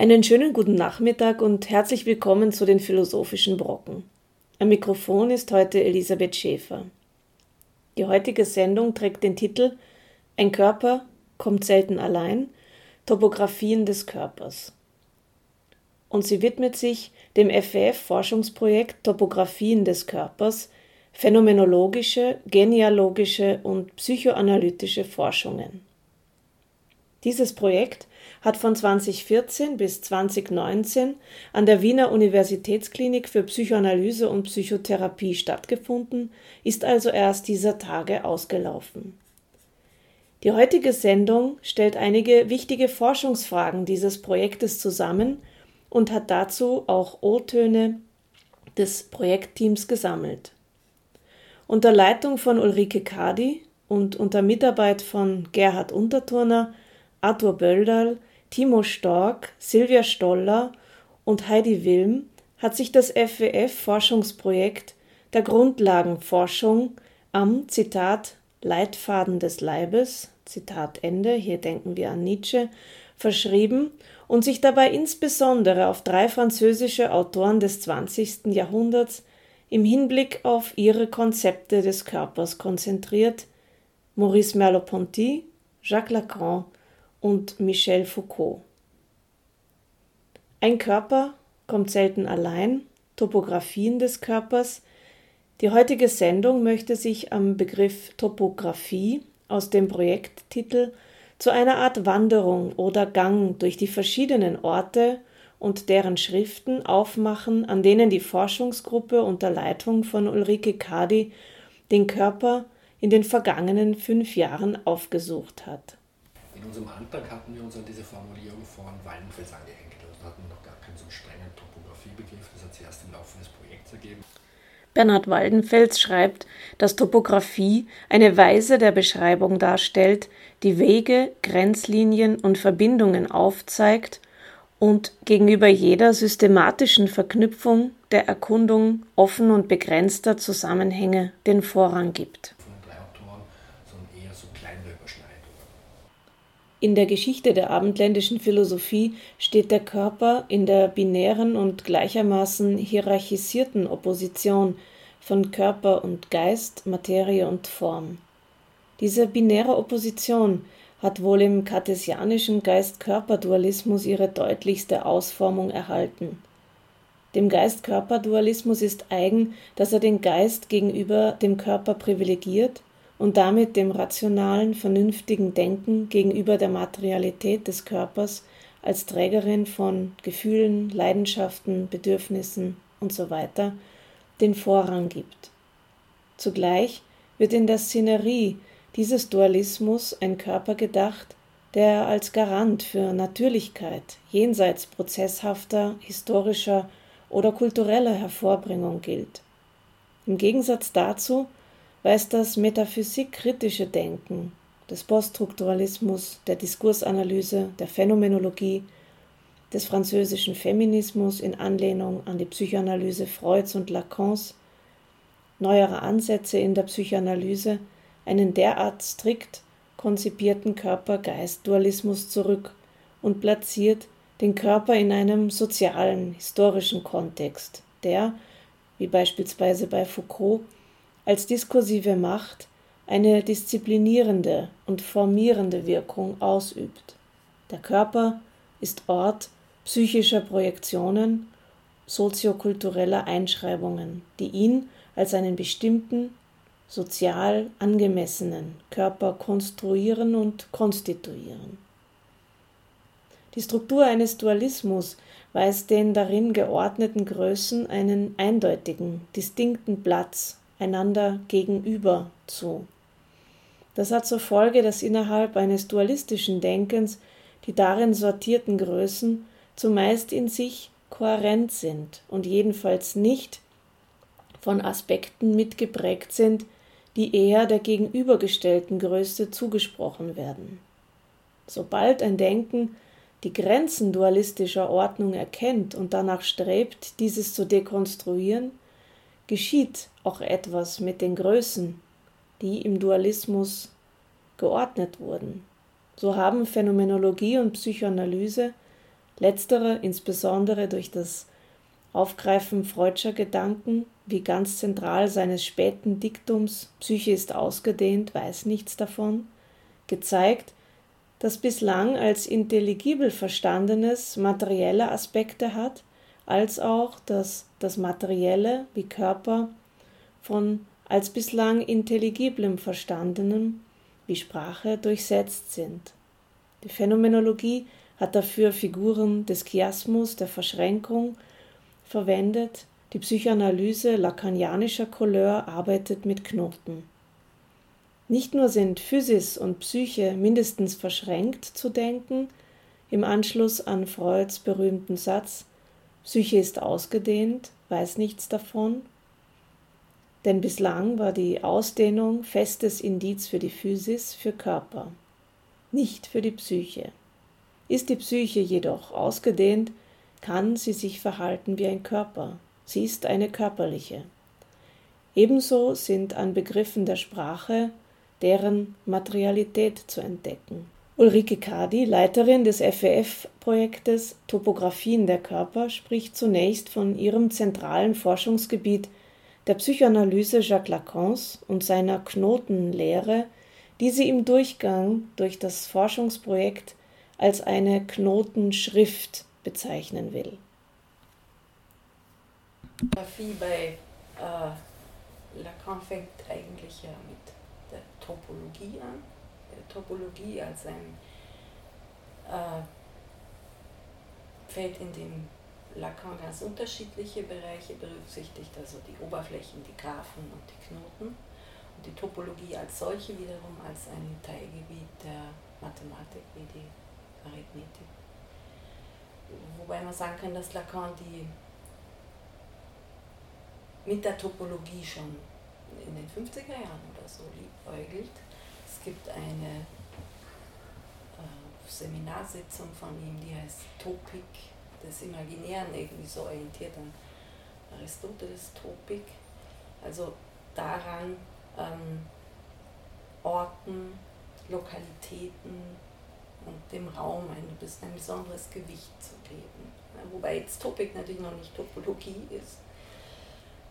Einen schönen guten Nachmittag und herzlich willkommen zu den Philosophischen Brocken. Am Mikrofon ist heute Elisabeth Schäfer. Die heutige Sendung trägt den Titel Ein Körper kommt selten allein, Topographien des Körpers und sie widmet sich dem FWF-Forschungsprojekt Topographien des Körpers, phänomenologische, genealogische und psychoanalytische Forschungen. Dieses Projekt hat von 2014 bis 2019 an der Wiener Universitätsklinik für Psychoanalyse und Psychotherapie stattgefunden, ist also erst dieser Tage ausgelaufen. Die heutige Sendung stellt einige wichtige Forschungsfragen dieses Projektes zusammen und hat dazu auch O-Töne des Projektteams gesammelt. Unter Leitung von Ulrike Kadi und unter Mitarbeit von Gerhard Unterturner, Arthur Bölderl, Timo Stork, Silvia Stoller und Heidi Wilm hat sich das FWF-Forschungsprojekt der Grundlagenforschung am Zitat Leitfaden des Leibes, Zitat Ende, hier denken wir an Nietzsche, verschrieben und sich dabei insbesondere auf drei französische Autoren des 20. Jahrhunderts im Hinblick auf ihre Konzepte des Körpers konzentriert, Maurice Merleau-Ponty, Jacques Lacan und Michel Foucault. Ein Körper kommt selten allein, Topographien des Körpers. Die heutige Sendung möchte sich am Begriff Topographie aus dem Projekttitel zu einer Art Wanderung oder Gang durch die verschiedenen Orte und deren Schriften aufmachen, an denen die Forschungsgruppe unter Leitung von Ulrike Kadi den Körper in den vergangenen fünf Jahren aufgesucht hat. In unserem Antrag hatten wir uns an diese Formulierung von Waldenfels angehängt. Also hatten noch gar keinen so strengen Topografiebegriff, das hat sich erst im Laufe des Projekts ergeben. Bernhard Waldenfels schreibt, dass Topographie eine Weise der Beschreibung darstellt, die Wege, Grenzlinien und Verbindungen aufzeigt und gegenüber jeder systematischen Verknüpfung der Erkundung offen und begrenzter Zusammenhänge den Vorrang gibt. In der Geschichte der abendländischen Philosophie steht der Körper in der binären und gleichermaßen hierarchisierten Opposition von Körper und Geist, Materie und Form. Diese binäre Opposition hat wohl im kartesianischen Geist-Körper-Dualismus ihre deutlichste Ausformung erhalten. Dem Geist-Körper-Dualismus ist eigen, dass er den Geist gegenüber dem Körper privilegiert und damit dem rationalen, vernünftigen Denken gegenüber der Materialität des Körpers als Trägerin von Gefühlen, Leidenschaften, Bedürfnissen usw. So den Vorrang gibt. Zugleich wird in der Szenerie dieses Dualismus ein Körper gedacht, der als Garant für Natürlichkeit jenseits prozesshafter, historischer oder kultureller Hervorbringung gilt. Im Gegensatz dazu weist das metaphysikkritische Denken des Poststrukturalismus, der Diskursanalyse, der Phänomenologie, des französischen Feminismus in Anlehnung an die Psychoanalyse Freuds und Lacans, neuere Ansätze in der Psychoanalyse einen derart strikt konzipierten Körper-Geist-Dualismus zurück und platziert den Körper in einem sozialen, historischen Kontext, der, wie beispielsweise bei Foucault, als diskursive Macht eine disziplinierende und formierende Wirkung ausübt. Der Körper ist Ort psychischer Projektionen, soziokultureller Einschreibungen, die ihn als einen bestimmten, sozial angemessenen Körper konstruieren und konstituieren. Die Struktur eines Dualismus weist den darin geordneten Größen einen eindeutigen, distinkten Platz einander gegenüber zu. Das hat zur Folge, dass innerhalb eines dualistischen Denkens die darin sortierten Größen zumeist in sich kohärent sind und jedenfalls nicht von Aspekten mitgeprägt sind, die eher der gegenübergestellten Größe zugesprochen werden. Sobald ein Denken die Grenzen dualistischer Ordnung erkennt und danach strebt, dieses zu dekonstruieren, geschieht auch etwas mit den Größen, die im Dualismus geordnet wurden. So haben Phänomenologie und Psychoanalyse, letztere insbesondere durch das Aufgreifen freudscher Gedanken, wie ganz zentral seines späten Diktums Psyche ist ausgedehnt, weiß nichts davon, gezeigt, das bislang als intelligibel Verstandenes materielle Aspekte hat, als auch, dass das Materielle wie Körper von als bislang intelligiblem Verstandenem wie Sprache durchsetzt sind. Die Phänomenologie hat dafür Figuren des Chiasmus, der Verschränkung, verwendet, die Psychoanalyse lacanianischer Couleur arbeitet mit Knoten. Nicht nur sind Physis und Psyche mindestens verschränkt zu denken, im Anschluss an Freuds berühmten Satz Psyche ist ausgedehnt, weiß nichts davon, denn bislang war die Ausdehnung festes Indiz für die Physis, für Körper, nicht für die Psyche. Ist die Psyche jedoch ausgedehnt, kann sie sich verhalten wie ein Körper, sie ist eine körperliche. Ebenso sind an Begriffen der Sprache deren Materialität zu entdecken. Ulrike Kadi, Leiterin des FEF-Projektes Topographien der Körper, spricht zunächst von ihrem zentralen Forschungsgebiet der Psychoanalyse Jacques Lacans und seiner Knotenlehre, die sie im Durchgang durch das Forschungsprojekt als eine Knotenschrift bezeichnen will. Topographie bei äh, Lacan fängt eigentlich ja mit der Topologie an. Topologie als ein äh, Feld, in dem Lacan ganz unterschiedliche Bereiche berücksichtigt, also die Oberflächen, die Graphen und die Knoten. Und die Topologie als solche wiederum als ein Teilgebiet der Mathematik wie die Arithmetik. Wobei man sagen kann, dass Lacan die mit der Topologie schon in den 50er Jahren oder so liebäugelt. Es gibt eine äh, Seminarsitzung von ihm, die heißt Topik des Imaginären, irgendwie so orientiert an Aristoteles Topik. Also daran ähm, Orten, Lokalitäten und dem Raum ein, ein besonderes Gewicht zu geben. Wobei jetzt Topik natürlich noch nicht Topologie ist.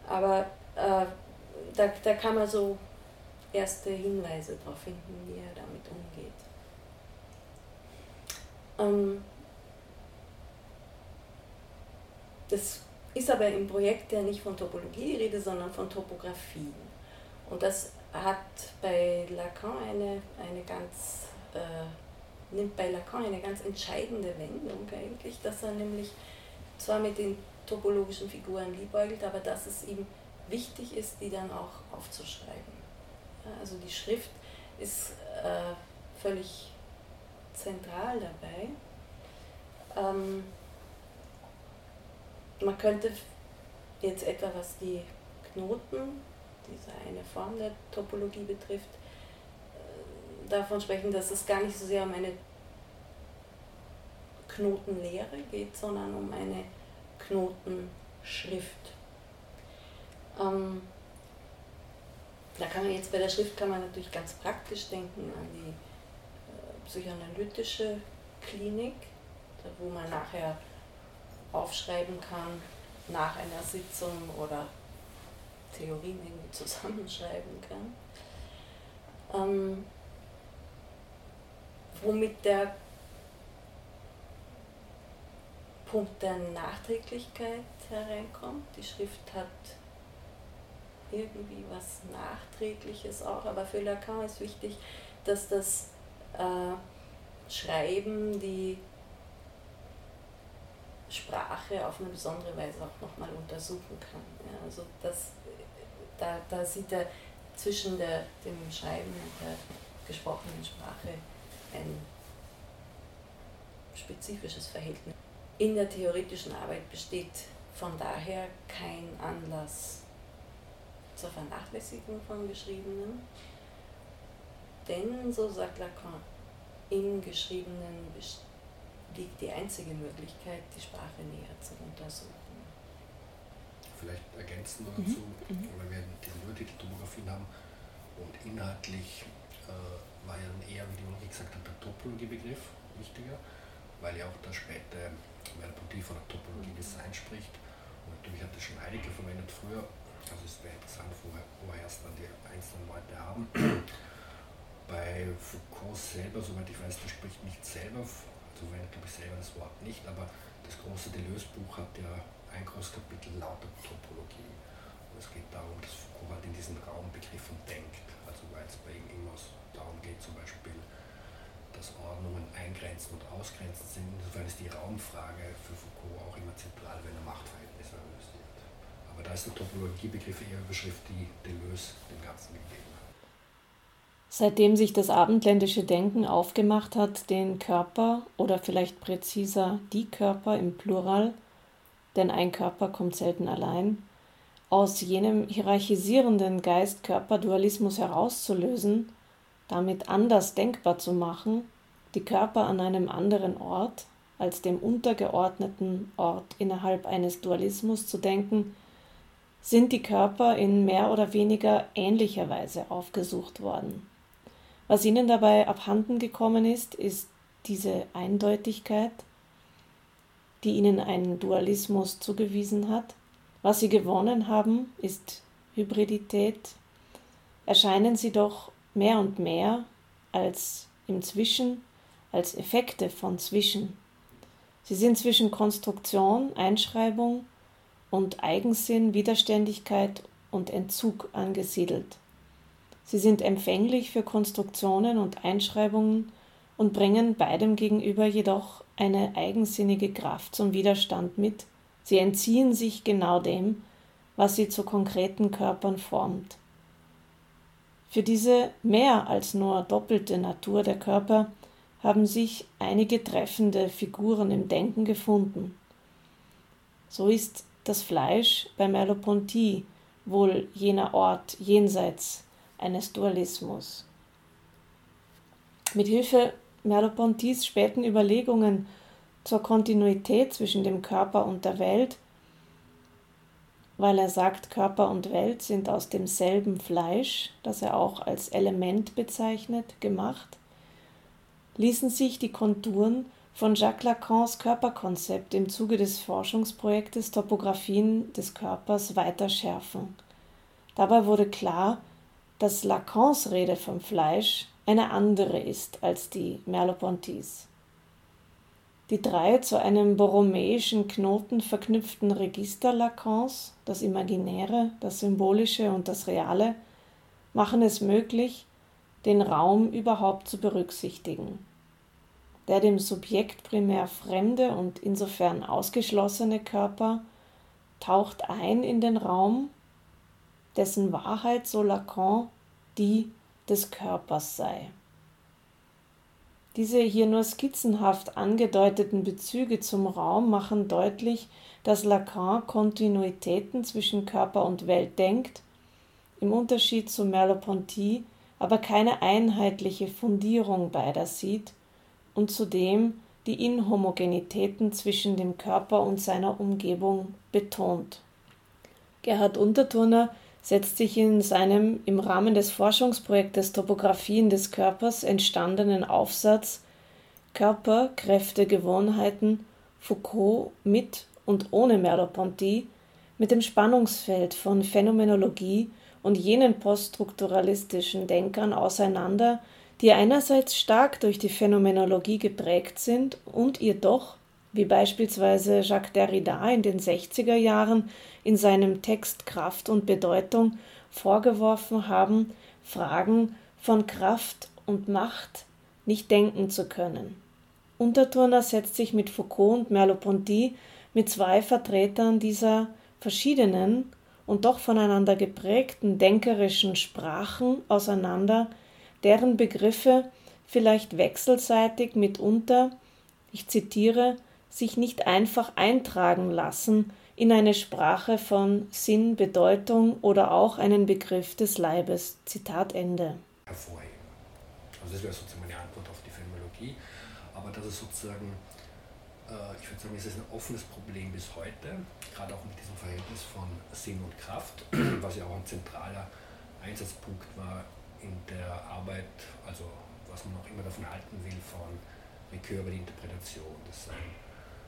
Aber äh, da, da kann man so erste Hinweise darauf finden, wie er damit umgeht. Ähm, das ist aber im Projekt ja nicht von Topologie die Rede, sondern von Topografien. Und das hat bei Lacan eine, eine ganz, äh, nimmt bei Lacan eine ganz entscheidende Wendung eigentlich, dass er nämlich zwar mit den topologischen Figuren liebäugelt, aber dass es ihm wichtig ist, die dann auch aufzuschreiben. Also die Schrift ist äh, völlig zentral dabei. Ähm, man könnte jetzt etwa, was die Knoten, diese eine Form der Topologie betrifft, äh, davon sprechen, dass es gar nicht so sehr um eine Knotenlehre geht, sondern um eine Knotenschrift. Ähm, da kann man jetzt bei der Schrift kann man natürlich ganz praktisch denken an die äh, psychoanalytische Klinik, wo man nachher aufschreiben kann nach einer Sitzung oder Theorien irgendwie zusammenschreiben kann. Ähm, womit der Punkt der Nachträglichkeit hereinkommt. Die Schrift hat irgendwie was Nachträgliches auch, aber für Lacan ist wichtig, dass das äh, Schreiben die Sprache auf eine besondere Weise auch nochmal untersuchen kann. Ja, also das, da, da sieht er zwischen der, dem Schreiben und der gesprochenen Sprache ein spezifisches Verhältnis. in der theoretischen Arbeit besteht von daher kein Anlass zur Vernachlässigung von Geschriebenen, denn, so sagt Lacan, im Geschriebenen liegt die einzige Möglichkeit, die Sprache näher zu untersuchen. Vielleicht ergänzen wir dazu, mhm. weil wir diese Übertiteltomographien haben und inhaltlich äh, war ja dann eher, wie die Ulrike gesagt hat, der Topologiebegriff wichtiger, weil ja auch der späte Merleau-Ponty von der Topologie Design spricht. Und natürlich hat das schon Heidegger verwendet früher, also es wäre interessant, woher, woher erst dann die einzelnen Leute haben. Bei Foucault selber, soweit ich weiß, der spricht nicht selber, also verwendet glaube ich selber das Wort nicht, aber das große Deleuze-Buch hat ja ein großes Kapitel lauter Topologie. Und es geht darum, dass Foucault halt in diesen Raumbegriffen denkt. Also weil es bei ihm immer darum geht, zum Beispiel, dass Ordnungen eingrenzen und ausgrenzen sind. Insofern ist die Raumfrage für Foucault auch immer zentral, wenn er Machtverhältnisse analysiert. Aber da ist der Topologiebegriff eher Überschrift, die Deleuze dem Ganzen gegeben hat. Seitdem sich das abendländische Denken aufgemacht hat, den Körper oder vielleicht präziser die Körper im Plural, denn ein Körper kommt selten allein, aus jenem hierarchisierenden Geist-Körper-Dualismus herauszulösen, damit anders denkbar zu machen, die Körper an einem anderen Ort als dem untergeordneten Ort innerhalb eines Dualismus zu denken, sind die Körper in mehr oder weniger ähnlicher Weise aufgesucht worden. Was ihnen dabei abhanden gekommen ist, ist diese Eindeutigkeit, die ihnen ein Dualismus zugewiesen hat. Was sie gewonnen haben, ist Hybridität. Erscheinen sie doch mehr und mehr als im Zwischen, als Effekte von Zwischen. Sie sind zwischen Konstruktion, Einschreibung und Eigensinn, Widerständigkeit und Entzug angesiedelt. Sie sind empfänglich für Konstruktionen und Einschreibungen und bringen beidem gegenüber jedoch eine eigensinnige Kraft zum Widerstand mit. Sie entziehen sich genau dem, was sie zu konkreten Körpern formt. Für diese mehr als nur doppelte Natur der Körper haben sich einige treffende Figuren im Denken gefunden. So ist das Fleisch bei Merleau-Ponty wohl jener Ort jenseits eines Dualismus. Mit Hilfe Merleau-Pontys späten Überlegungen zur Kontinuität zwischen dem Körper und der Welt, weil er sagt, Körper und Welt sind aus demselben Fleisch, das er auch als Element bezeichnet, gemacht, ließen sich die Konturen von Jacques Lacans Körperkonzept im Zuge des Forschungsprojektes Topographien des Körpers weiter schärfen. Dabei wurde klar, dass Lacans Rede vom Fleisch eine andere ist als die Merleau-Pontys. Die drei zu einem borromäischen Knoten verknüpften Register Lacans, das Imaginäre, das Symbolische und das Reale, machen es möglich, den Raum überhaupt zu berücksichtigen. Der dem Subjekt primär fremde und insofern ausgeschlossene Körper taucht ein in den Raum dessen Wahrheit, so Lacan, die des Körpers sei. Diese hier nur skizzenhaft angedeuteten Bezüge zum Raum machen deutlich, dass Lacan Kontinuitäten zwischen Körper und Welt denkt, im Unterschied zu Merleau-Ponty aber keine einheitliche Fundierung beider sieht und zudem die Inhomogenitäten zwischen dem Körper und seiner Umgebung betont. Gerhard Unterturner setzt sich in seinem im Rahmen des Forschungsprojektes Topographien des Körpers entstandenen Aufsatz Körper, Kräfte, Gewohnheiten Foucault mit und ohne Merleau-Ponty mit dem Spannungsfeld von Phänomenologie und jenen poststrukturalistischen Denkern auseinander, die einerseits stark durch die Phänomenologie geprägt sind und ihr doch, wie beispielsweise Jacques Derrida in den 60er Jahren in seinem Text Kraft und Bedeutung vorgeworfen haben, Fragen von Kraft und Macht nicht denken zu können. Unterturner setzt sich mit Foucault und Merleau-Ponty mit zwei Vertretern dieser verschiedenen und doch voneinander geprägten denkerischen Sprachen auseinander, deren Begriffe vielleicht wechselseitig mitunter, ich zitiere, sich nicht einfach eintragen lassen in eine Sprache von Sinn, Bedeutung oder auch einen Begriff des Leibes. Zitat Ende. Hervorheben. Also das wäre sozusagen meine Antwort auf die Phänomenologie. Aber das ist sozusagen, äh, ich würde sagen, es ist ein offenes Problem bis heute, gerade auch mit diesem Verhältnis von Sinn und Kraft, was ja auch ein zentraler Einsatzpunkt war in der Arbeit, also was man auch immer davon halten will, von Ricœur über die Interpretation. Das ist ein,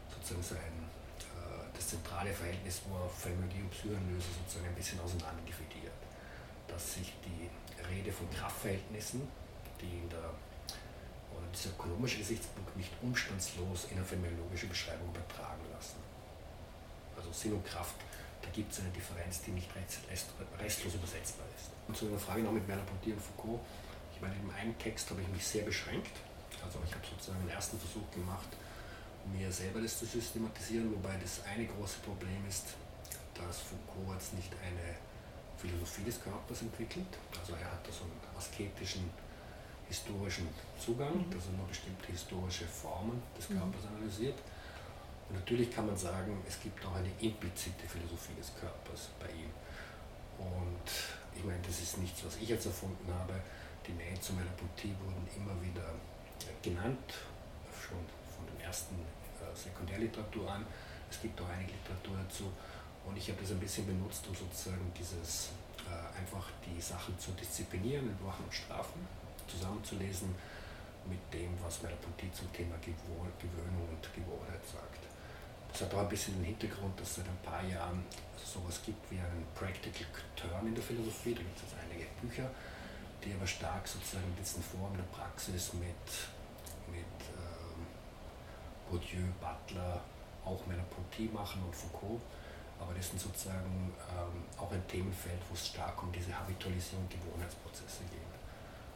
sozusagen so äh, das zentrale Verhältnis, wo Phänomenologie und Psychoanalyse sozusagen ein bisschen auseinanderdividiert. Dass sich die Rede von Kraftverhältnissen, die in der oder dieser ökonomische Gesichtspunkt nicht umstandslos in eine phänomenologische Beschreibung übertragen lassen. Also Sinn und Kraft, da gibt es eine Differenz, die nicht restlos übersetzbar ist. Und zu einer Frage noch mit Merleau-Ponty und Foucault. Ich meine, in einem Text habe ich mich sehr beschränkt. Also ich habe sozusagen einen ersten Versuch gemacht, mir selber das zu systematisieren, wobei das eine große Problem ist, dass Foucault jetzt nicht eine Philosophie des Körpers entwickelt. Also er hat da so einen asketischen, historischen Zugang, mhm. dass er nur bestimmte historische Formen des mhm. Körpers analysiert. Und natürlich kann man sagen, es gibt auch eine implizite Philosophie des Körpers bei ihm. Und ich meine, das ist nichts, was ich jetzt erfunden habe. Die Nähe zu meiner Boutique wurden immer wieder genannt, schon von der ersten äh, Sekundärliteratur an. Es gibt auch einige Literatur dazu. Und ich habe das ein bisschen benutzt, um sozusagen dieses äh, einfach die Sachen zu disziplinieren, in Wachen und Strafen, zusammenzulesen mit dem, was Merleau-Ponty zum Thema Gewöhnung und Gewohnheit sagt. Das hat auch ein bisschen den Hintergrund, dass es seit ein paar Jahren sowas gibt wie einen Practical Turn in der Philosophie. Da gibt es jetzt einige Bücher, die aber stark sozusagen diesen Form der Praxis mit, mit ähm, Bourdieu, Butler, auch Merleau-Ponty machen und Foucault. Aber das sind sozusagen ähm, auch ein Themenfeld, wo es stark um diese Habitualisierung und Gewohnheitsprozesse geht.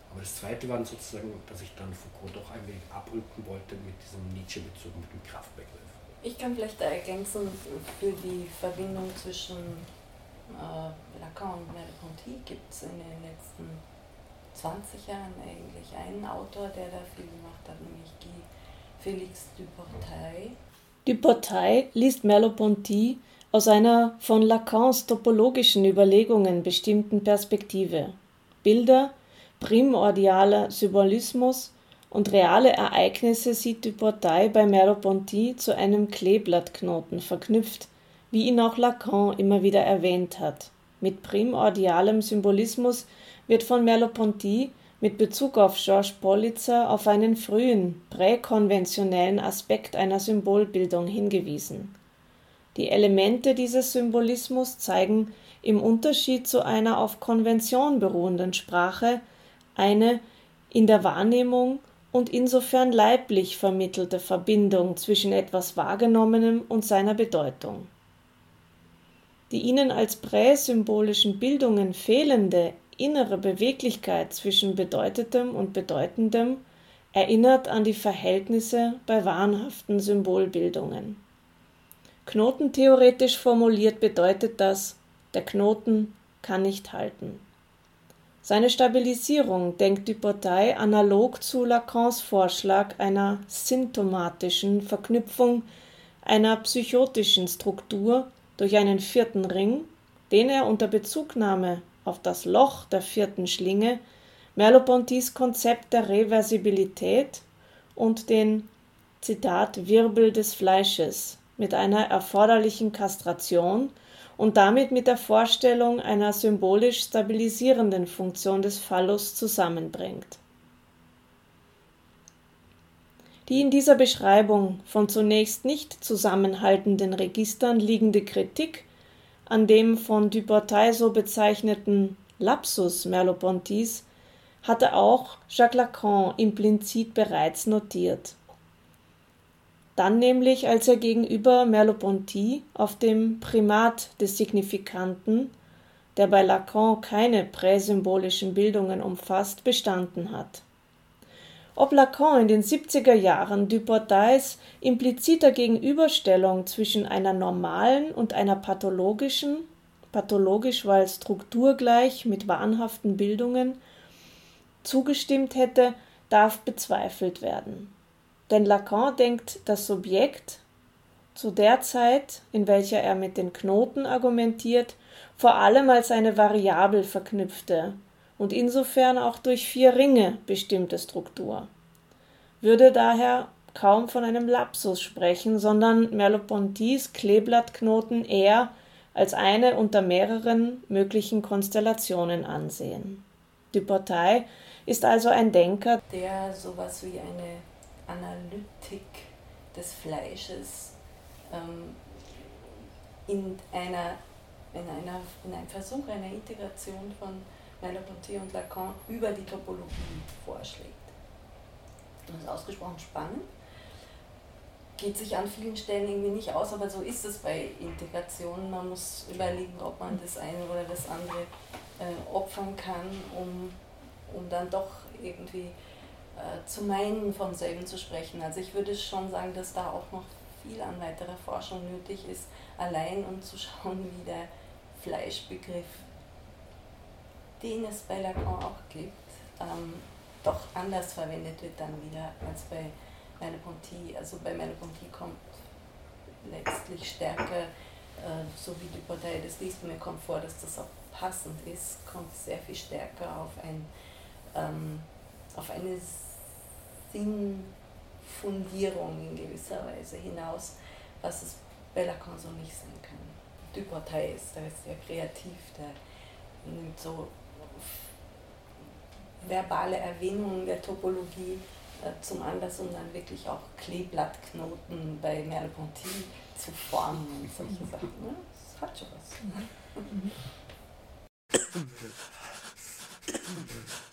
Aber das Zweite war dann sozusagen, dass ich dann Foucault doch ein wenig abrücken wollte mit diesem Nietzsche-Bezug, mit dem Kraftbegriff. Ich kann vielleicht ergänzen für die Verbindung zwischen äh, Lacan und Merleau-Ponty gibt es in den letzten 20 Jahren eigentlich einen Autor, der da viel gemacht hat, nämlich Guy Félix Duportail. Duportail liest Merleau-Ponty aus einer von Lacans topologischen Überlegungen bestimmten Perspektive. Bilder, primordialer Symbolismus und reale Ereignisse sieht Duportail bei Merleau-Ponty zu einem Kleeblattknoten verknüpft, wie ihn auch Lacan immer wieder erwähnt hat. Mit primordialem Symbolismus wird von Merleau-Ponty mit Bezug auf Georges Politzer auf einen frühen, präkonventionellen Aspekt einer Symbolbildung hingewiesen. Die Elemente dieses Symbolismus zeigen im Unterschied zu einer auf Konvention beruhenden Sprache eine in der Wahrnehmung und insofern leiblich vermittelte Verbindung zwischen etwas Wahrgenommenem und seiner Bedeutung. Die ihnen als präsymbolischen Bildungen fehlende innere Beweglichkeit zwischen Bedeutetem und Bedeutendem erinnert an die Verhältnisse bei wahnhaften Symbolbildungen. Knotentheoretisch formuliert bedeutet das, der Knoten kann nicht halten. Seine Stabilisierung denkt Duportail analog zu Lacans Vorschlag einer symptomatischen Verknüpfung einer psychotischen Struktur durch einen vierten Ring, den er unter Bezugnahme auf das Loch der vierten Schlinge Merleau-Pontys Konzept der Reversibilität und den Zitat Wirbel des Fleisches mit einer erforderlichen Kastration und damit mit der Vorstellung einer symbolisch stabilisierenden Funktion des Phallus zusammenbringt. Die in dieser Beschreibung von zunächst nicht zusammenhaltenden Registern liegende Kritik an dem von Duportail so bezeichneten Lapsus Merleau-Pontys hatte auch Jacques Lacan implizit bereits notiert dann nämlich, als er gegenüber Merleau-Ponty auf dem Primat des Signifikanten, der bei Lacan keine präsymbolischen Bildungen umfasst, bestanden hat. Ob Lacan in den 70er Jahren Duportails impliziter Gegenüberstellung zwischen einer normalen und einer pathologischen, pathologisch weil strukturgleich mit wahnhaften Bildungen, zugestimmt hätte, darf bezweifelt werden. Denn Lacan denkt das Subjekt zu der Zeit, in welcher er mit den Knoten argumentiert, vor allem als eine Variabel verknüpfte und insofern auch durch vier Ringe bestimmte Struktur, würde daher kaum von einem Lapsus sprechen, sondern Merleau-Pontys Kleeblattknoten eher als eine unter mehreren möglichen Konstellationen ansehen. Duportail ist also ein Denker, der sowas wie eine Analytik des Fleisches ähm, in, einer, in, einer, in einem Versuch einer Integration von Merleau-Ponty und Lacan über die Topologie vorschlägt. Das ist ausgesprochen spannend geht sich an vielen Stellen irgendwie nicht aus, aber so ist es bei Integration. Man muss überlegen, ob man das eine oder das andere äh, opfern kann, um, um dann doch irgendwie äh, zu meinen, vom selben zu sprechen. Also ich würde schon sagen, dass da auch noch viel an weiterer Forschung nötig ist, allein um zu schauen, wie der Fleischbegriff, den es bei Lacan auch gibt, ähm, doch anders verwendet wird dann wieder als bei Merleau-Ponty, also bei Merleau-Ponty kommt letztlich stärker, äh, so wie die Partei das liest, mir kommt vor, dass das auch passend ist, kommt sehr viel stärker auf, ein, ähm, auf eine Sinnfundierung in gewisser Weise hinaus, was es bei Lacan so nicht sein kann. Duportail ist, der ist sehr kreativ, der nimmt so verbale Erwähnungen der Topologie äh, zum Anlass, um dann wirklich auch Kleeblattknoten bei Merleau-Ponty zu formen und solche Sachen. Ne? Das hat schon was.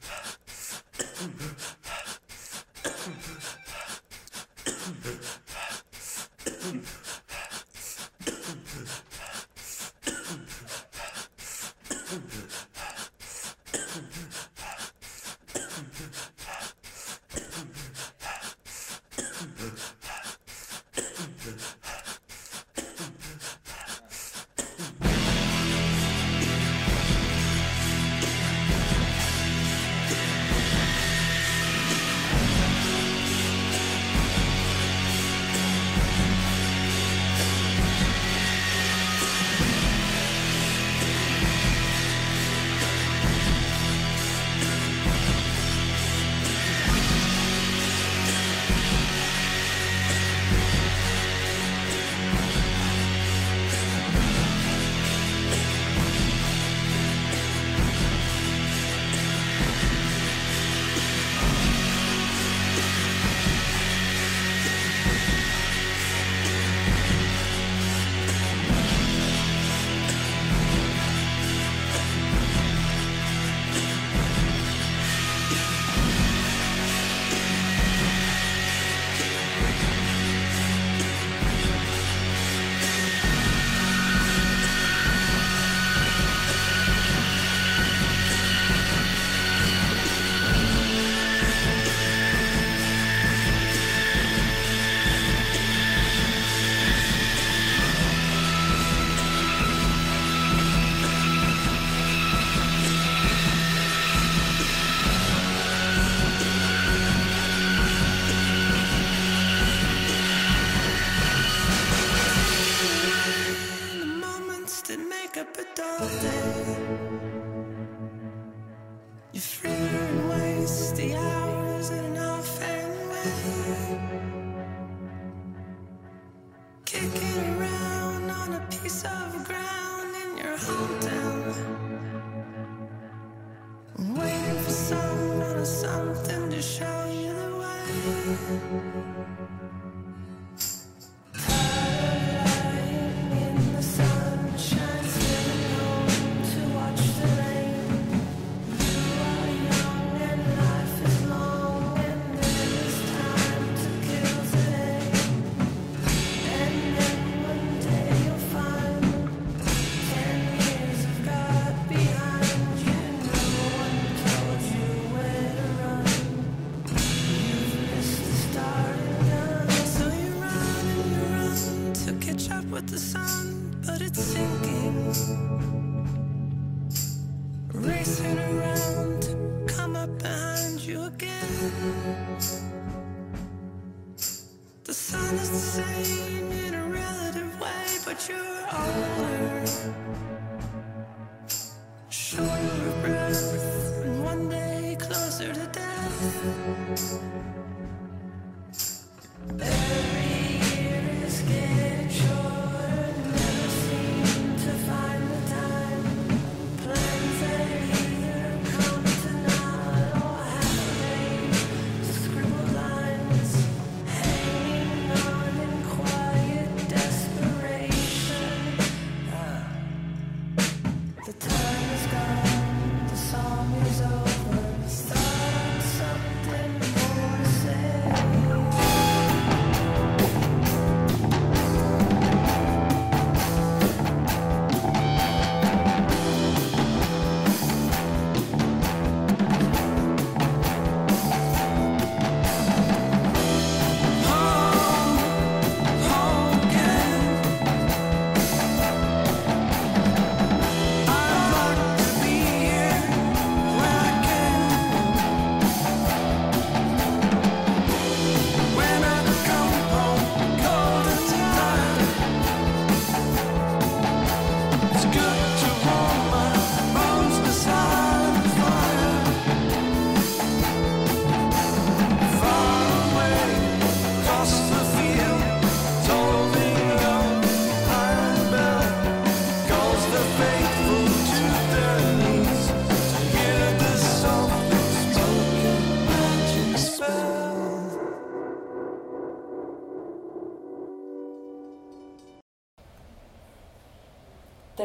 Mhm.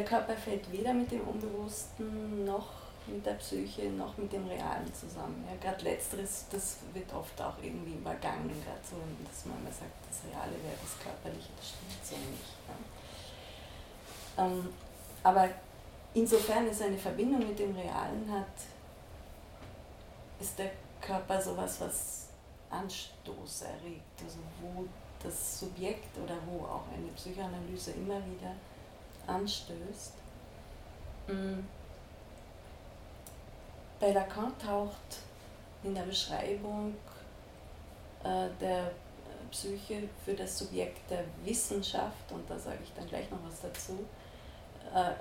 Körper fällt weder mit dem Unbewussten noch mit der Psyche noch mit dem Realen zusammen. Ja, gerade letzteres, das wird oft auch irgendwie übergangen, gerade so, dass man immer sagt, das Reale wäre das Körperliche, das stimmt so nicht. Ja. Ähm, aber insofern es eine Verbindung mit dem Realen hat, ist der Körper sowas, was Anstoß erregt, also wo das Subjekt oder wo auch eine Psychoanalyse immer wieder anstößt. Mm. Bei Lacan taucht in der Beschreibung äh, der Psyche für das Subjekt der Wissenschaft, und da sage ich dann gleich noch was dazu, äh,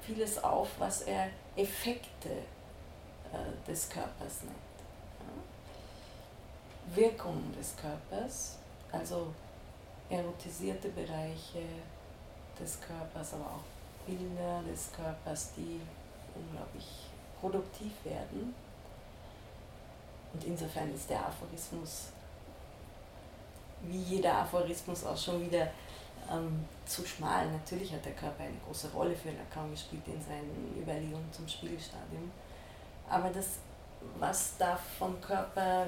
vieles auf, was er Effekte äh, des Körpers nennt. Wirkungen des Körpers, also erotisierte Bereiche, des Körpers, aber auch Bilder des Körpers, die unglaublich produktiv werden. Und insofern ist der Aphorismus, wie jeder Aphorismus, auch schon wieder ähm, zu schmal. Natürlich hat der Körper eine große Rolle für Lacan gespielt in seinen Überlegungen zum Spiegelstadium. Aber das, was da vom Körper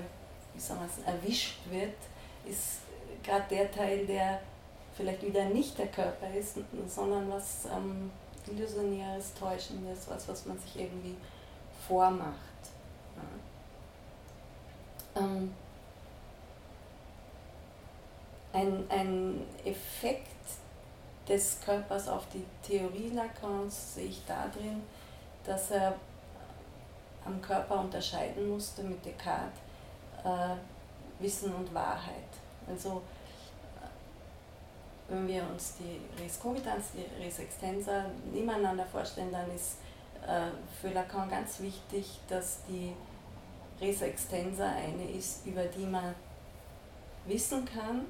wie erwischt wird, ist gerade der Teil, der vielleicht wieder nicht der Körper ist, sondern was ähm, Illusionäres, Täuschendes, was, was man sich irgendwie vormacht. Ja. Ähm, ein, ein Effekt des Körpers auf die Theorie Lacans sehe ich darin, dass er am Körper unterscheiden musste mit Descartes äh, Wissen und Wahrheit. Also wenn wir uns die Res cogitans, die Res extensa nebeneinander vorstellen, dann ist äh, für Lacan ganz wichtig, dass die Res extensa eine ist, über die man wissen kann,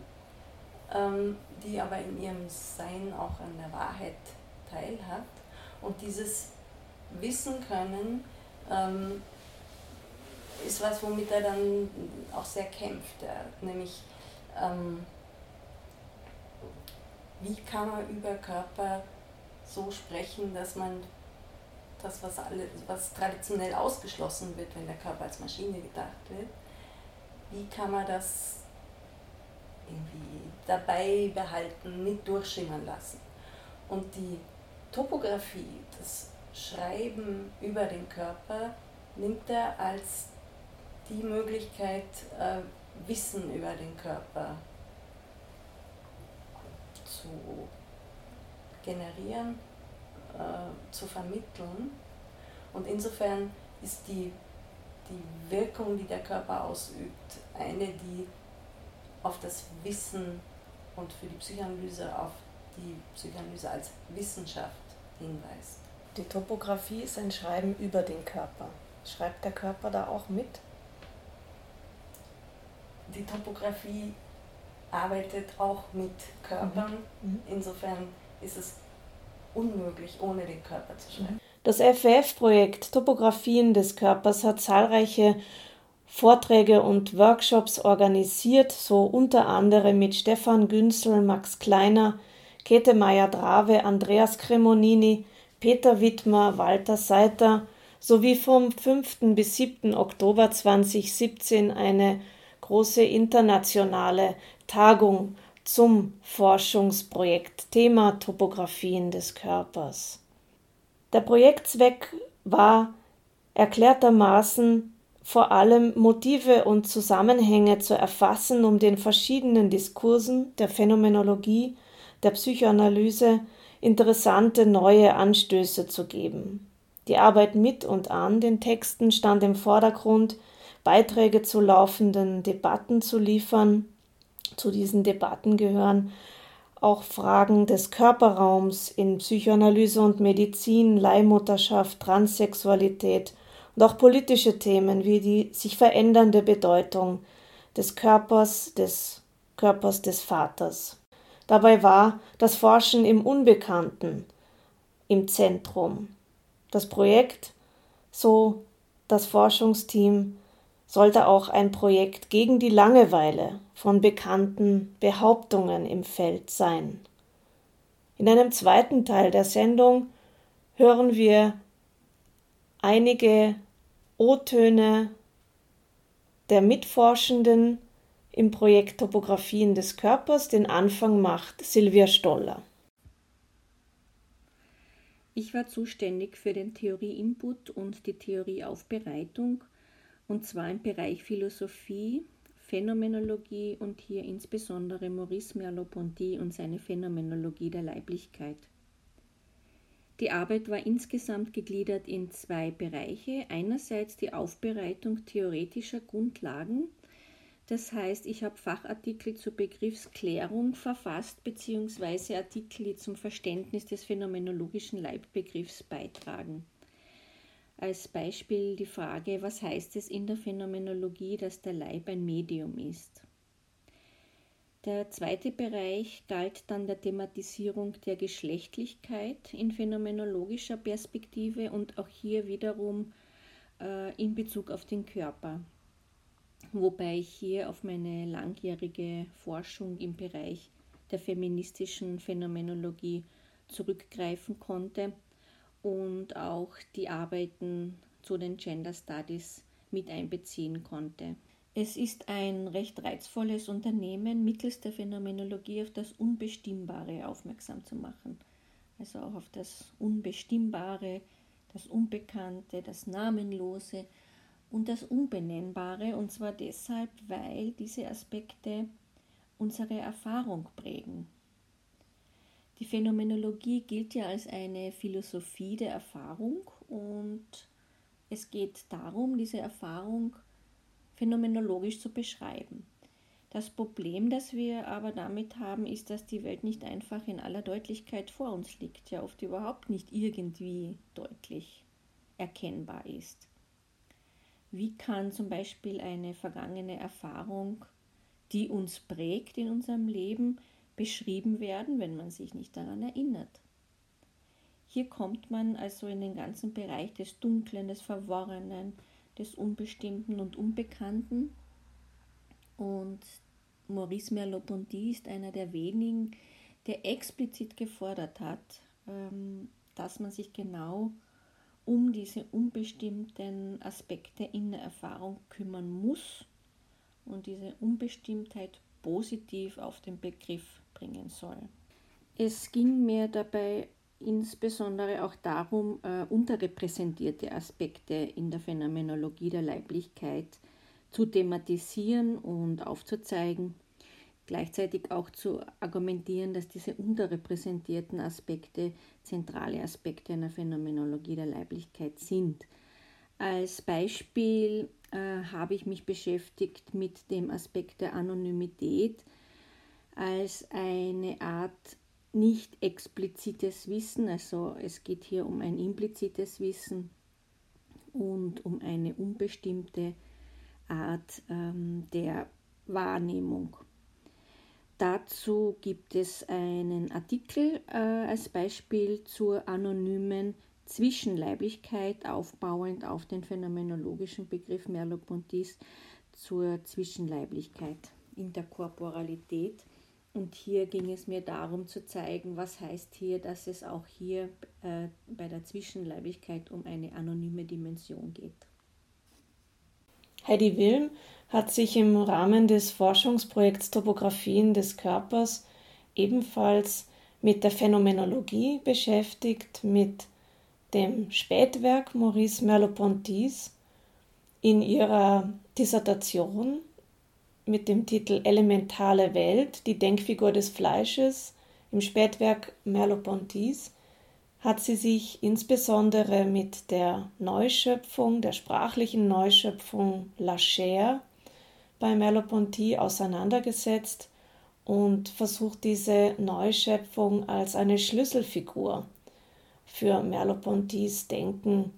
ähm, die aber in ihrem Sein auch an der Wahrheit teilhat. Und dieses Wissen können ähm, ist was, womit er dann auch sehr kämpft, nämlich ähm, wie kann man über Körper so sprechen, dass man das, was, alle, was traditionell ausgeschlossen wird, wenn der Körper als Maschine gedacht wird, wie kann man das irgendwie dabei behalten, nicht durchschimmern lassen. Und die Topographie, das Schreiben über den Körper, nimmt er als die Möglichkeit, äh, Wissen über den Körper zu generieren, äh, zu vermitteln. Und insofern ist die, die Wirkung, die der Körper ausübt, eine, die auf das Wissen und für die Psychoanalyse auf die Psychoanalyse als Wissenschaft hinweist. Die Topographie ist ein Schreiben über den Körper. Schreibt der Körper da auch mit? Die Topographie arbeitet auch mit Körpern. Mhm. mhm. Insofern ist es unmöglich, ohne den Körper zu schreiben. Das FF-Projekt Topographien des Körpers hat zahlreiche Vorträge und Workshops organisiert, so unter anderem mit Stefan Günzel, Max Kleiner, Käthe Meyer-Drave, Andreas Cremonini, Peter Wittmer, Walter Seiter sowie vom 5. bis 7. Oktober 2017 eine große internationale Tagung zum Forschungsprojekt Thema Topographien des Körpers. Der Projektzweck war erklärtermaßen vor allem Motive und Zusammenhänge zu erfassen, um den verschiedenen Diskursen der Phänomenologie, der Psychoanalyse interessante neue Anstöße zu geben. Die Arbeit mit und an den Texten stand im Vordergrund, Beiträge zu laufenden Debatten zu liefern. Zu diesen Debatten gehören auch Fragen des Körperraums in Psychoanalyse und Medizin, Leihmutterschaft, Transsexualität und auch politische Themen wie die sich verändernde Bedeutung des Körpers, des Körpers des Vaters. Dabei war das Forschen im Unbekannten im Zentrum. Das Projekt, so das Forschungsteam, sollte auch ein Projekt gegen die Langeweile von bekannten Behauptungen im Feld sein. In einem zweiten Teil der Sendung hören wir einige O-Töne der Mitforschenden im Projekt Topographien des Körpers. Den Anfang macht Silvia Stoller. Ich war zuständig für den Theorie-Input und die Theorieaufbereitung, und zwar im Bereich Philosophie, Phänomenologie und hier insbesondere Maurice Merleau-Ponty und seine Phänomenologie der Leiblichkeit. Die Arbeit war insgesamt gegliedert in zwei Bereiche. Einerseits die Aufbereitung theoretischer Grundlagen das heißt, ich habe Fachartikel zur Begriffsklärung verfasst, beziehungsweise Artikel, die zum Verständnis des phänomenologischen Leibbegriffs beitragen. Als Beispiel die Frage, was heißt es in der Phänomenologie, dass der Leib ein Medium ist? Der zweite Bereich galt dann der Thematisierung der Geschlechtlichkeit in phänomenologischer Perspektive und auch hier wiederum äh, in Bezug auf den Körper wobei ich hier auf meine langjährige Forschung im Bereich der feministischen Phänomenologie zurückgreifen konnte und auch die Arbeiten zu den Gender Studies mit einbeziehen konnte. Es ist ein recht reizvolles Unternehmen, mittels der Phänomenologie auf das Unbestimmbare aufmerksam zu machen. Also auch auf das Unbestimmbare, das Unbekannte, das Namenlose, und das Unbenennbare, und zwar deshalb, weil diese Aspekte unsere Erfahrung prägen. Die Phänomenologie gilt ja als eine Philosophie der Erfahrung und es geht darum, diese Erfahrung phänomenologisch zu beschreiben. Das Problem, das wir aber damit haben, ist, dass die Welt nicht einfach in aller Deutlichkeit vor uns liegt, ja oft überhaupt nicht irgendwie deutlich erkennbar ist. Wie kann zum Beispiel eine vergangene Erfahrung, die uns prägt in unserem Leben, beschrieben werden, wenn man sich nicht daran erinnert? Hier kommt man also in den ganzen Bereich des Dunklen, des Verworrenen, des Unbestimmten und Unbekannten. Und Maurice Merleau-Ponty ist einer der wenigen, der explizit gefordert hat, ähm, dass man sich genau um diese unbestimmten Aspekte in der Erfahrung kümmern muss und diese Unbestimmtheit positiv auf den Begriff bringen soll. Es ging mir dabei insbesondere auch darum, äh, unterrepräsentierte Aspekte in der Phänomenologie der Leiblichkeit zu thematisieren und aufzuzeigen gleichzeitig auch zu argumentieren, dass diese unterrepräsentierten Aspekte zentrale Aspekte einer Phänomenologie der Leiblichkeit sind. Als Beispiel äh, habe ich mich beschäftigt mit dem Aspekt der Anonymität als eine Art nicht explizites Wissen, also es geht hier um ein implizites Wissen und um eine unbestimmte Art ähm, der Wahrnehmung. Dazu gibt es einen Artikel äh, als Beispiel zur anonymen Zwischenleiblichkeit, aufbauend auf den phänomenologischen Begriff Merleau-Ponty's zur Zwischenleiblichkeit, Interkorporalität. Und hier ging es mir darum zu zeigen, was heißt hier, dass es auch hier äh, bei der Zwischenleibigkeit um eine anonyme Dimension geht. Heidi Wilm hat sich im Rahmen des Forschungsprojekts Topographien des Körpers ebenfalls mit der Phänomenologie beschäftigt, mit dem Spätwerk Maurice Merleau-Ponty's in ihrer Dissertation mit dem Titel Elementale Welt, die Denkfigur des Fleisches im Spätwerk Merleau-Ponty's hat sie sich insbesondere mit der Neuschöpfung, der sprachlichen Neuschöpfung La Chair bei Merleau-Ponty auseinandergesetzt und versucht diese Neuschöpfung als eine Schlüsselfigur für Merleau-Ponty's Denken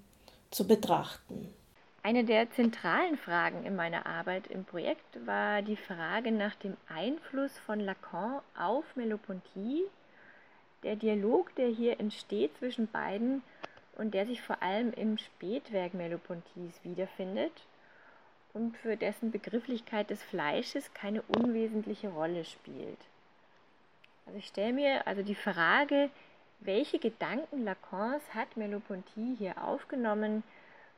zu betrachten. Eine der zentralen Fragen in meiner Arbeit im Projekt war die Frage nach dem Einfluss von Lacan auf Merleau-Ponty, der Dialog, der hier entsteht zwischen beiden und der sich vor allem im Spätwerk Merleau-Pontys wiederfindet und für dessen Begrifflichkeit des Fleisches keine unwesentliche Rolle spielt. Also ich stelle mir also die Frage, welche Gedanken Lacans hat Merleau-Ponty hier aufgenommen,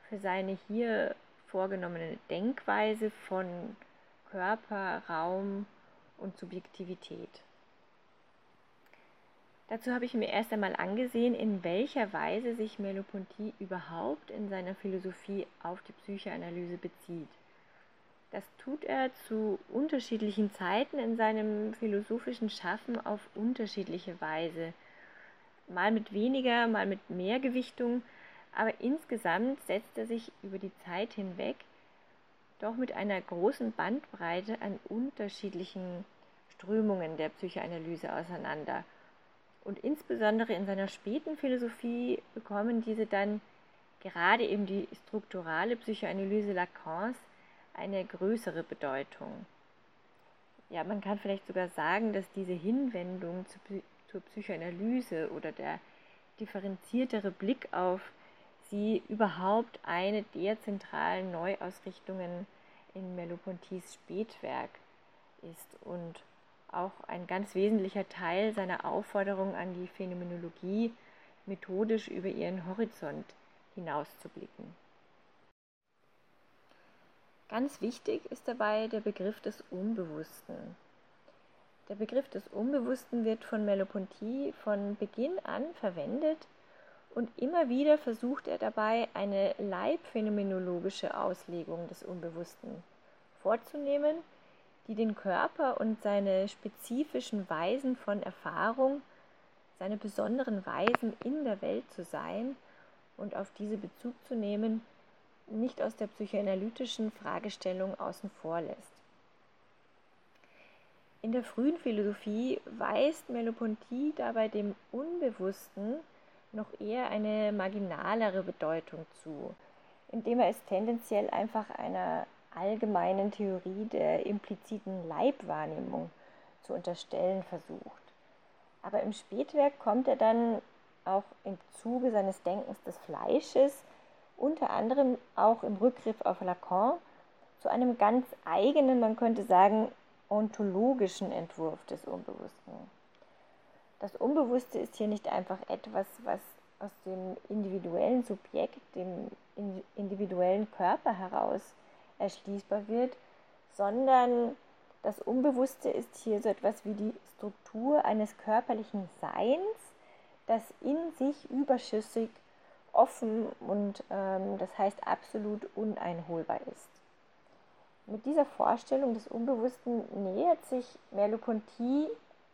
für seine hier vorgenommene Denkweise von Körper, Raum und Subjektivität. Dazu habe ich mir erst einmal angesehen, in welcher Weise sich Merleau-Ponty überhaupt in seiner Philosophie auf die Psychoanalyse bezieht. Das tut er zu unterschiedlichen Zeiten in seinem philosophischen Schaffen auf unterschiedliche Weise. Mal mit weniger, mal mit mehr Gewichtung, aber insgesamt setzt er sich über die Zeit hinweg doch mit einer großen Bandbreite an unterschiedlichen Strömungen der Psychoanalyse auseinander. Und insbesondere in seiner späten Philosophie bekommen diese dann gerade eben die strukturale Psychoanalyse Lacans eine größere Bedeutung. Ja, man kann vielleicht sogar sagen, dass diese Hinwendung zur Psychoanalyse oder der differenziertere Blick auf sie überhaupt eine der zentralen Neuausrichtungen in Merleau-Pontys Spätwerk ist und auch ein ganz wesentlicher Teil seiner Aufforderung an die Phänomenologie, methodisch über ihren Horizont hinauszublicken. Ganz wichtig ist dabei der Begriff des Unbewussten. Der Begriff des Unbewussten wird von Merleau-Ponty von Beginn an verwendet, und immer wieder versucht er dabei, eine leibphänomenologische Auslegung des Unbewussten vorzunehmen, die den Körper und seine spezifischen Weisen von Erfahrung, seine besonderen Weisen in der Welt zu sein und auf diese Bezug zu nehmen, nicht aus der psychoanalytischen Fragestellung außen vor lässt. In der frühen Philosophie weist Merleau-Ponty dabei dem Unbewussten noch eher eine marginalere Bedeutung zu, indem er es tendenziell einfach einer allgemeinen Theorie der impliziten Leibwahrnehmung zu unterstellen versucht. Aber im Spätwerk kommt er dann auch im Zuge seines Denkens des Fleisches, unter anderem auch im Rückgriff auf Lacan, zu einem ganz eigenen, man könnte sagen, ontologischen Entwurf des Unbewussten. Das Unbewusste ist hier nicht einfach etwas, was aus dem individuellen Subjekt, dem individuellen Körper heraus erschließbar wird, sondern das Unbewusste ist hier so etwas wie die Struktur eines körperlichen Seins, das in sich überschüssig, offen und ähm, das heißt absolut uneinholbar ist. Mit dieser Vorstellung des Unbewussten nähert sich Merleau-Ponty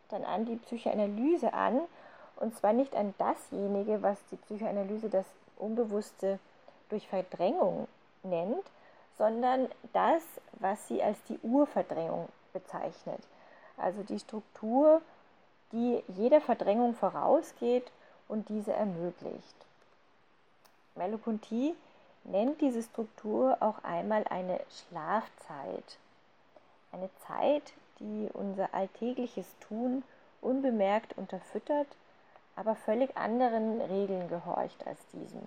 dann an die Psychoanalyse an, und zwar nicht an dasjenige, was die Psychoanalyse das Unbewusste durch Verdrängung nennt, sondern das, was sie als die Urverdrängung bezeichnet. also die Struktur, die jeder Verdrängung vorausgeht und diese ermöglicht. Merleau-Ponty nennt diese Struktur auch einmal eine Schlafzeit. Eine Zeit, die unser alltägliches Tun unbemerkt unterfüttert, aber völlig anderen Regeln gehorcht als diesem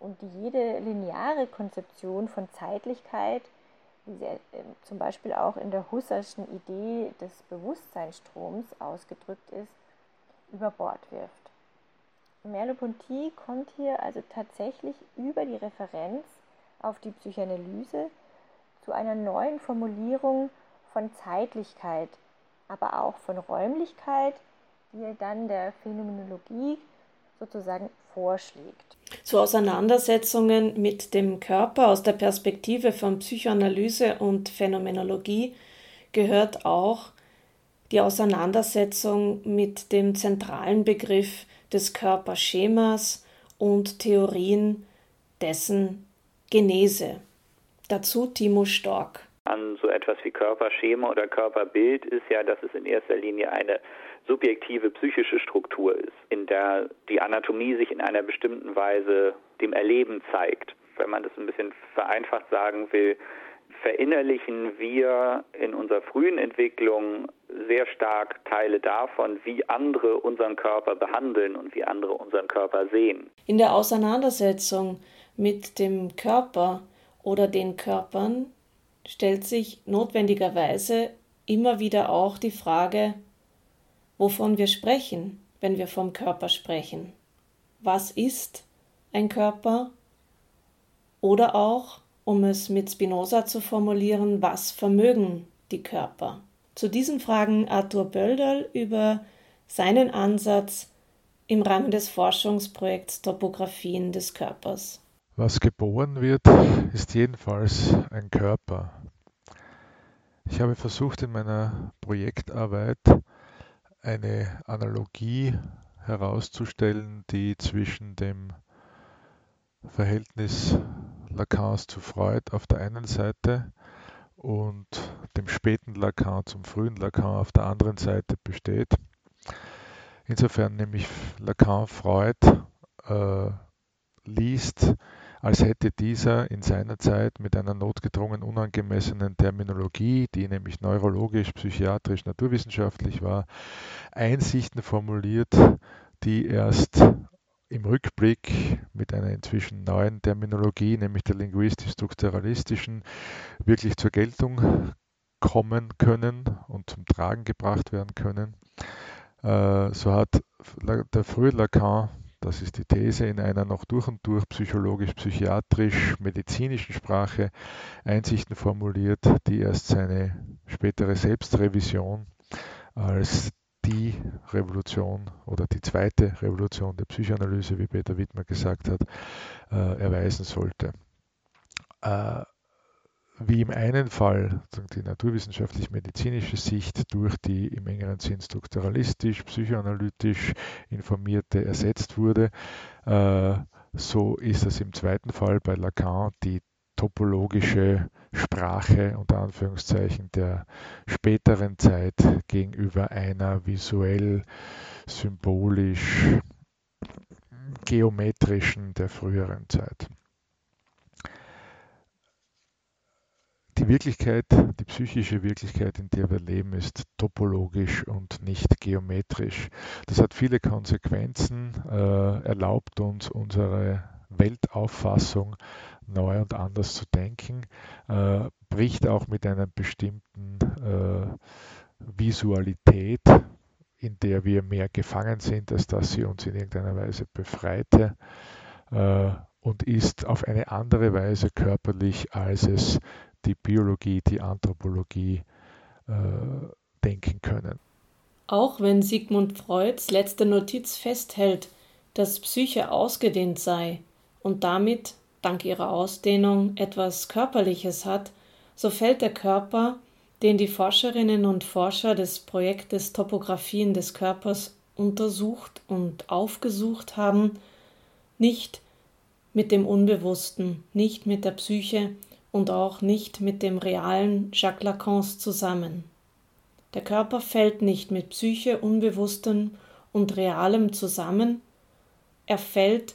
und die jede lineare Konzeption von Zeitlichkeit, wie sie äh, zum Beispiel auch in der Husserlschen Idee des Bewusstseinsstroms ausgedrückt ist, über Bord wirft. Merleau-Ponty kommt hier also tatsächlich über die Referenz auf die Psychoanalyse zu einer neuen Formulierung von Zeitlichkeit, aber auch von Räumlichkeit, die er dann der Phänomenologie sozusagen vorschlägt. Zu Auseinandersetzungen mit dem Körper aus der Perspektive von Psychoanalyse und Phänomenologie gehört auch die Auseinandersetzung mit dem zentralen Begriff des Körperschemas und Theorien dessen Genese. Dazu Timo Stork. An so etwas wie Körperschema oder Körperbild ist ja, dass es in erster Linie eine subjektive psychische Struktur ist, in der die Anatomie sich in einer bestimmten Weise dem Erleben zeigt. Wenn man das ein bisschen vereinfacht sagen will, verinnerlichen wir in unserer frühen Entwicklung sehr stark Teile davon, wie andere unseren Körper behandeln und wie andere unseren Körper sehen. In der Auseinandersetzung mit dem Körper oder den Körpern stellt sich notwendigerweise immer wieder auch die Frage, wovon wir sprechen, wenn wir vom Körper sprechen. Was ist ein Körper? Oder auch, um es mit Spinoza zu formulieren, was vermögen die Körper? Zu diesen Fragen Arthur Bölderl über seinen Ansatz im Rahmen des Forschungsprojekts Topographien des Körpers. Was geboren wird, ist jedenfalls ein Körper. Ich habe versucht in meiner Projektarbeit eine Analogie herauszustellen, die zwischen dem Verhältnis Lacans zu Freud auf der einen Seite und dem späten Lacan zum frühen Lacan auf der anderen Seite besteht. Insofern nämlich Lacan Freud äh, liest als hätte dieser in seiner Zeit mit einer notgedrungen unangemessenen Terminologie, die nämlich neurologisch, psychiatrisch, naturwissenschaftlich war, Einsichten formuliert, die erst im Rückblick mit einer inzwischen neuen Terminologie, nämlich der linguistisch-strukturalistischen, wirklich zur Geltung kommen können und zum Tragen gebracht werden können. Äh, so hat der frühe Lacan das ist die These in einer noch durch und durch psychologisch-psychiatrisch-medizinischen Sprache Einsichten formuliert, die erst seine spätere Selbstrevision als die Revolution oder die zweite Revolution der Psychoanalyse, wie Peter Wittmer gesagt hat, äh, erweisen sollte. Äh, wie im einen Fall die naturwissenschaftlich-medizinische Sicht durch die im engeren Sinn strukturalistisch, psychoanalytisch informierte ersetzt wurde, äh, so ist es im zweiten Fall bei Lacan die topologische Sprache unter Anführungszeichen der späteren Zeit gegenüber einer visuell, symbolisch, geometrischen der früheren Zeit. Die Wirklichkeit, die psychische Wirklichkeit, in der wir leben, ist topologisch und nicht geometrisch. Das hat viele Konsequenzen, äh, erlaubt uns unsere Weltauffassung neu und anders zu denken, äh, bricht auch mit einer bestimmten äh, Visualität, in der wir mehr gefangen sind, als dass sie uns in irgendeiner Weise befreite äh, und ist auf eine andere Weise körperlich, als es die Biologie, die Anthropologie äh, denken können. Auch wenn Sigmund Freuds letzte Notiz festhält, dass Psyche ausgedehnt sei und damit, dank ihrer Ausdehnung, etwas Körperliches hat, so fällt der Körper, den die Forscherinnen und Forscher des Projektes Topographien des Körpers untersucht und aufgesucht haben, nicht mit dem Unbewussten, nicht mit der Psyche, und auch nicht mit dem realen Jacques Lacans zusammen. Der Körper fällt nicht mit Psyche, Unbewusstem und Realem zusammen, er fällt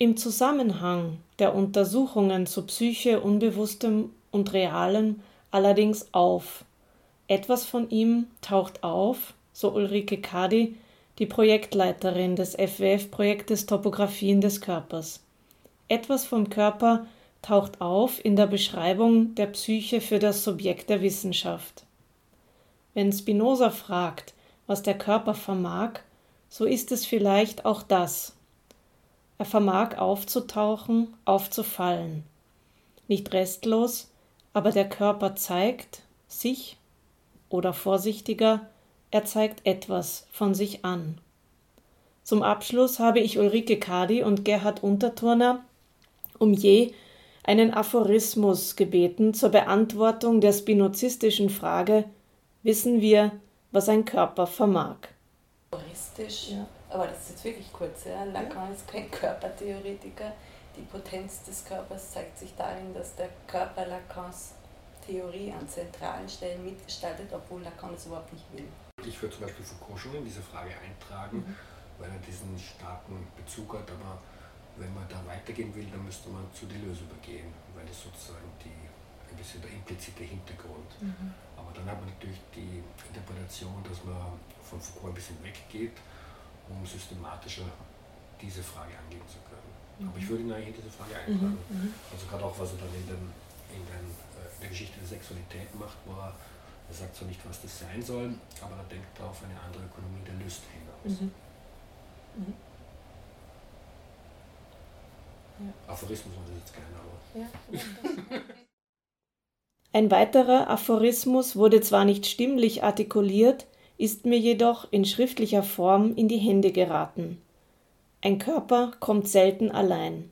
im Zusammenhang der Untersuchungen zu Psyche, Unbewusstem und Realem allerdings auf. Etwas von ihm taucht auf, so Ulrike Kadi, die Projektleiterin des FWF-Projektes Topographien des Körpers. Etwas vom Körper taucht auf in der Beschreibung der Psyche für das Subjekt der Wissenschaft. Wenn Spinoza fragt, was der Körper vermag, so ist es vielleicht auch das. Er vermag aufzutauchen, aufzufallen. Nicht restlos, aber der Körper zeigt sich oder vorsichtiger, er zeigt etwas von sich an. Zum Abschluss habe ich Ulrike Kadi und Gerhard Unterturner um je einen Aphorismus gebeten zur Beantwortung der spinozistischen Frage Wissen wir, was ein Körper vermag? Aphoristisch, ja. Aber das ist jetzt wirklich kurz. Ja. Lacan ist kein Körpertheoretiker. Die Potenz des Körpers zeigt sich darin, dass der Körper Lacans Theorie an zentralen Stellen mitgestaltet, obwohl Lacan es überhaupt nicht will. Ich würde zum Beispiel Foucault schon in diese Frage eintragen, mhm. weil er diesen starken Bezug hat, aber wenn man da weitergehen will, dann müsste man zu Deleuze übergehen, weil das sozusagen die, ein bisschen der implizite Hintergrund. Mhm. Aber dann hat man natürlich die Interpretation, dass man von Foucault ein bisschen weggeht, um systematischer diese Frage angehen zu können. Mhm. Aber ich würde ihn eigentlich in diese Frage mhm. eintragen. Mhm. Also gerade auch, was er dann in, den, in, den, äh, in der Geschichte der Sexualität macht, wo er er sagt zwar nicht, was das sein soll, aber er denkt da auf eine andere Ökonomie der Lust hinaus. Mhm. Mhm. Ja. Aphorismus war das jetzt keiner, aber. Ja, Ein weiterer Aphorismus wurde zwar nicht stimmlich artikuliert, ist mir jedoch in schriftlicher Form in die Hände geraten. Ein Körper kommt selten allein.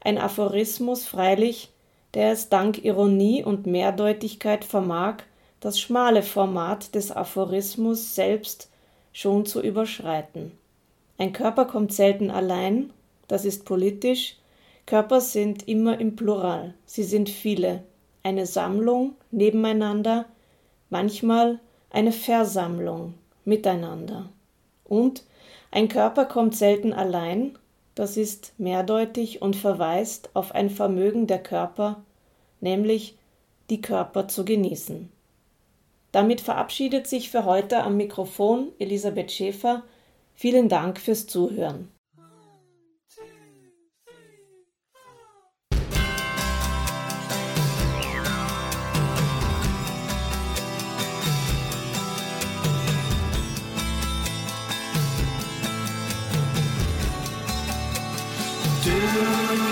Ein Aphorismus freilich, der es dank Ironie und Mehrdeutigkeit vermag, das schmale Format des Aphorismus selbst schon zu überschreiten. Ein Körper kommt selten allein, das ist politisch, Körper sind immer im Plural, sie sind viele, eine Sammlung nebeneinander, manchmal eine Versammlung miteinander. Und ein Körper kommt selten allein, das ist mehrdeutig und verweist auf ein Vermögen der Körper, nämlich die Körper zu genießen. Damit verabschiedet sich für heute am Mikrofon Elisabeth Schäfer. Vielen Dank fürs Zuhören. Thank you.